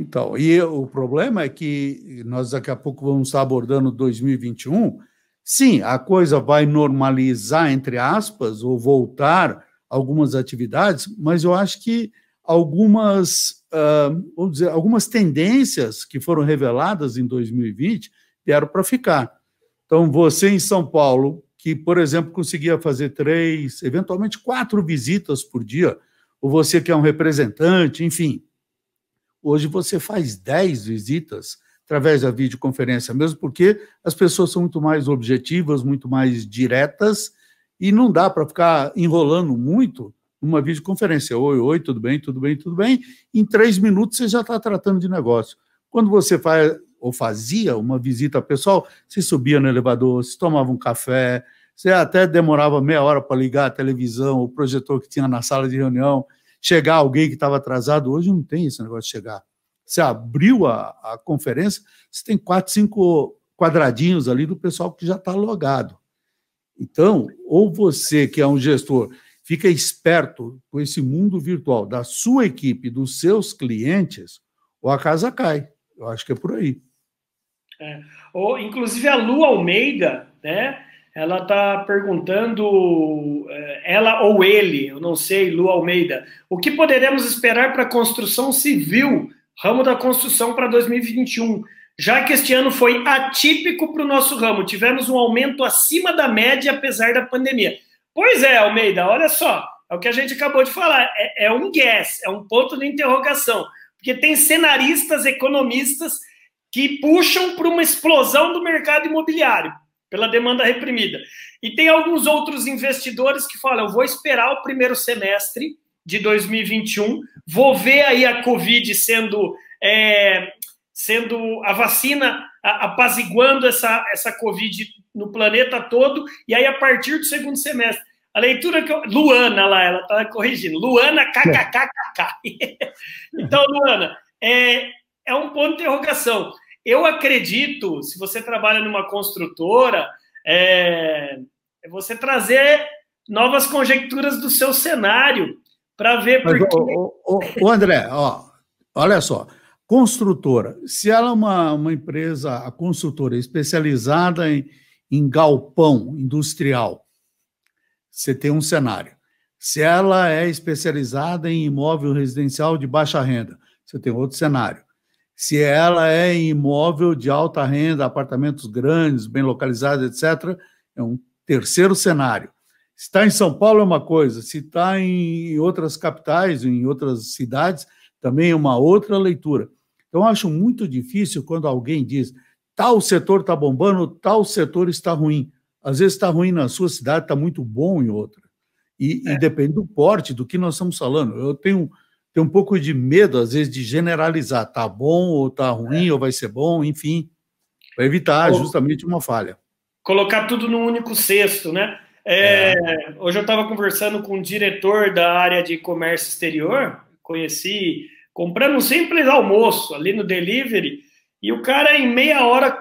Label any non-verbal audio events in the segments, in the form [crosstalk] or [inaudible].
Então, e o problema é que nós daqui a pouco vamos estar abordando 2021. Sim, a coisa vai normalizar, entre aspas, ou voltar algumas atividades, mas eu acho que algumas, uh, vamos dizer, algumas tendências que foram reveladas em 2020 vieram para ficar. Então, você em São Paulo, que, por exemplo, conseguia fazer três, eventualmente quatro visitas por dia, ou você que é um representante, enfim, hoje você faz dez visitas através da videoconferência, mesmo porque as pessoas são muito mais objetivas, muito mais diretas, e não dá para ficar enrolando muito numa videoconferência. Oi, oi, tudo bem, tudo bem, tudo bem. Em três minutos você já está tratando de negócio. Quando você faz ou fazia uma visita pessoal, você subia no elevador, se tomava um café, você até demorava meia hora para ligar a televisão, o projetor que tinha na sala de reunião, chegar alguém que estava atrasado. Hoje não tem esse negócio de chegar. Você abriu a, a conferência, você tem quatro, cinco quadradinhos ali do pessoal que já está logado. Então, ou você, que é um gestor, fica esperto com esse mundo virtual da sua equipe, dos seus clientes, ou a casa cai. Eu acho que é por aí. É. Ou, inclusive a Lu Almeida, né? Ela está perguntando, é, ela ou ele, eu não sei, Lu Almeida, o que poderemos esperar para a construção civil, ramo da construção para 2021? Já que este ano foi atípico para o nosso ramo, tivemos um aumento acima da média, apesar da pandemia. Pois é, Almeida, olha só, é o que a gente acabou de falar, é, é um guess, é um ponto de interrogação, porque tem cenaristas, economistas que puxam para uma explosão do mercado imobiliário, pela demanda reprimida. E tem alguns outros investidores que falam: eu vou esperar o primeiro semestre de 2021, vou ver aí a Covid sendo. É, sendo a vacina apaziguando essa, essa Covid no planeta todo, e aí a partir do segundo semestre. A leitura que eu, Luana lá, ela está corrigindo. Luana KKKKK. [laughs] então, Luana, é, é um ponto de interrogação. Eu acredito, se você trabalha numa construtora, é, é você trazer novas conjecturas do seu cenário para ver Mas, porque... o, o, o, André, ó, olha só, construtora, se ela é uma, uma empresa, a construtora especializada em, em galpão industrial, você tem um cenário. Se ela é especializada em imóvel residencial de baixa renda, você tem outro cenário. Se ela é imóvel de alta renda, apartamentos grandes, bem localizados, etc., é um terceiro cenário. Se está em São Paulo é uma coisa, se está em outras capitais, em outras cidades, também é uma outra leitura. Então, eu acho muito difícil quando alguém diz tal setor está bombando, tal setor está ruim. Às vezes está ruim na sua cidade, está muito bom em outra. E, é. e depende do porte, do que nós estamos falando. Eu tenho tem um pouco de medo, às vezes, de generalizar, tá bom ou tá ruim, é. ou vai ser bom, enfim, para evitar justamente uma falha. Colocar tudo num único cesto, né? É, é. Hoje eu estava conversando com um diretor da área de comércio exterior, conheci, comprando um simples almoço ali no delivery, e o cara, em meia hora,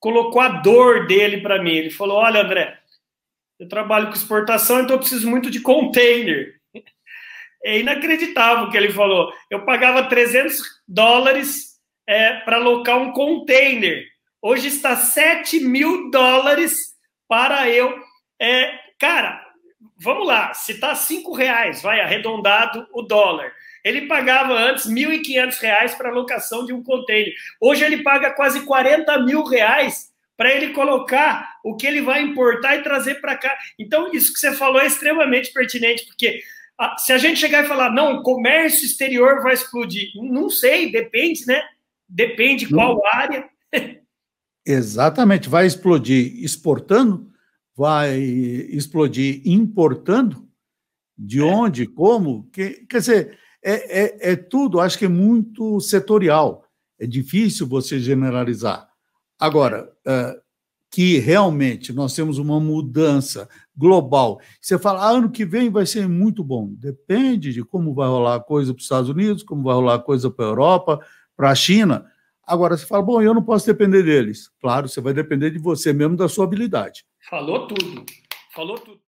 colocou a dor dele para mim. Ele falou: Olha, André, eu trabalho com exportação, então eu preciso muito de container. É inacreditável o que ele falou. Eu pagava 300 dólares é, para alocar um container. Hoje está 7 mil dólares para eu. É, cara, vamos lá. Se está 5 reais, vai arredondado o dólar. Ele pagava antes 1.500 reais para alocação de um container. Hoje ele paga quase 40 mil reais para ele colocar o que ele vai importar e trazer para cá. Então, isso que você falou é extremamente pertinente, porque se a gente chegar e falar, não, o comércio exterior vai explodir, não sei, depende, né? Depende qual não. área. Exatamente, vai explodir exportando, vai explodir importando, de é. onde, como, que, quer dizer, é, é, é tudo, acho que é muito setorial, é difícil você generalizar. Agora, uh, que realmente nós temos uma mudança global. Você fala, ah, ano que vem vai ser muito bom. Depende de como vai rolar a coisa para os Estados Unidos, como vai rolar a coisa para a Europa, para a China. Agora, você fala, bom, eu não posso depender deles. Claro, você vai depender de você mesmo, da sua habilidade. Falou tudo. Falou tudo.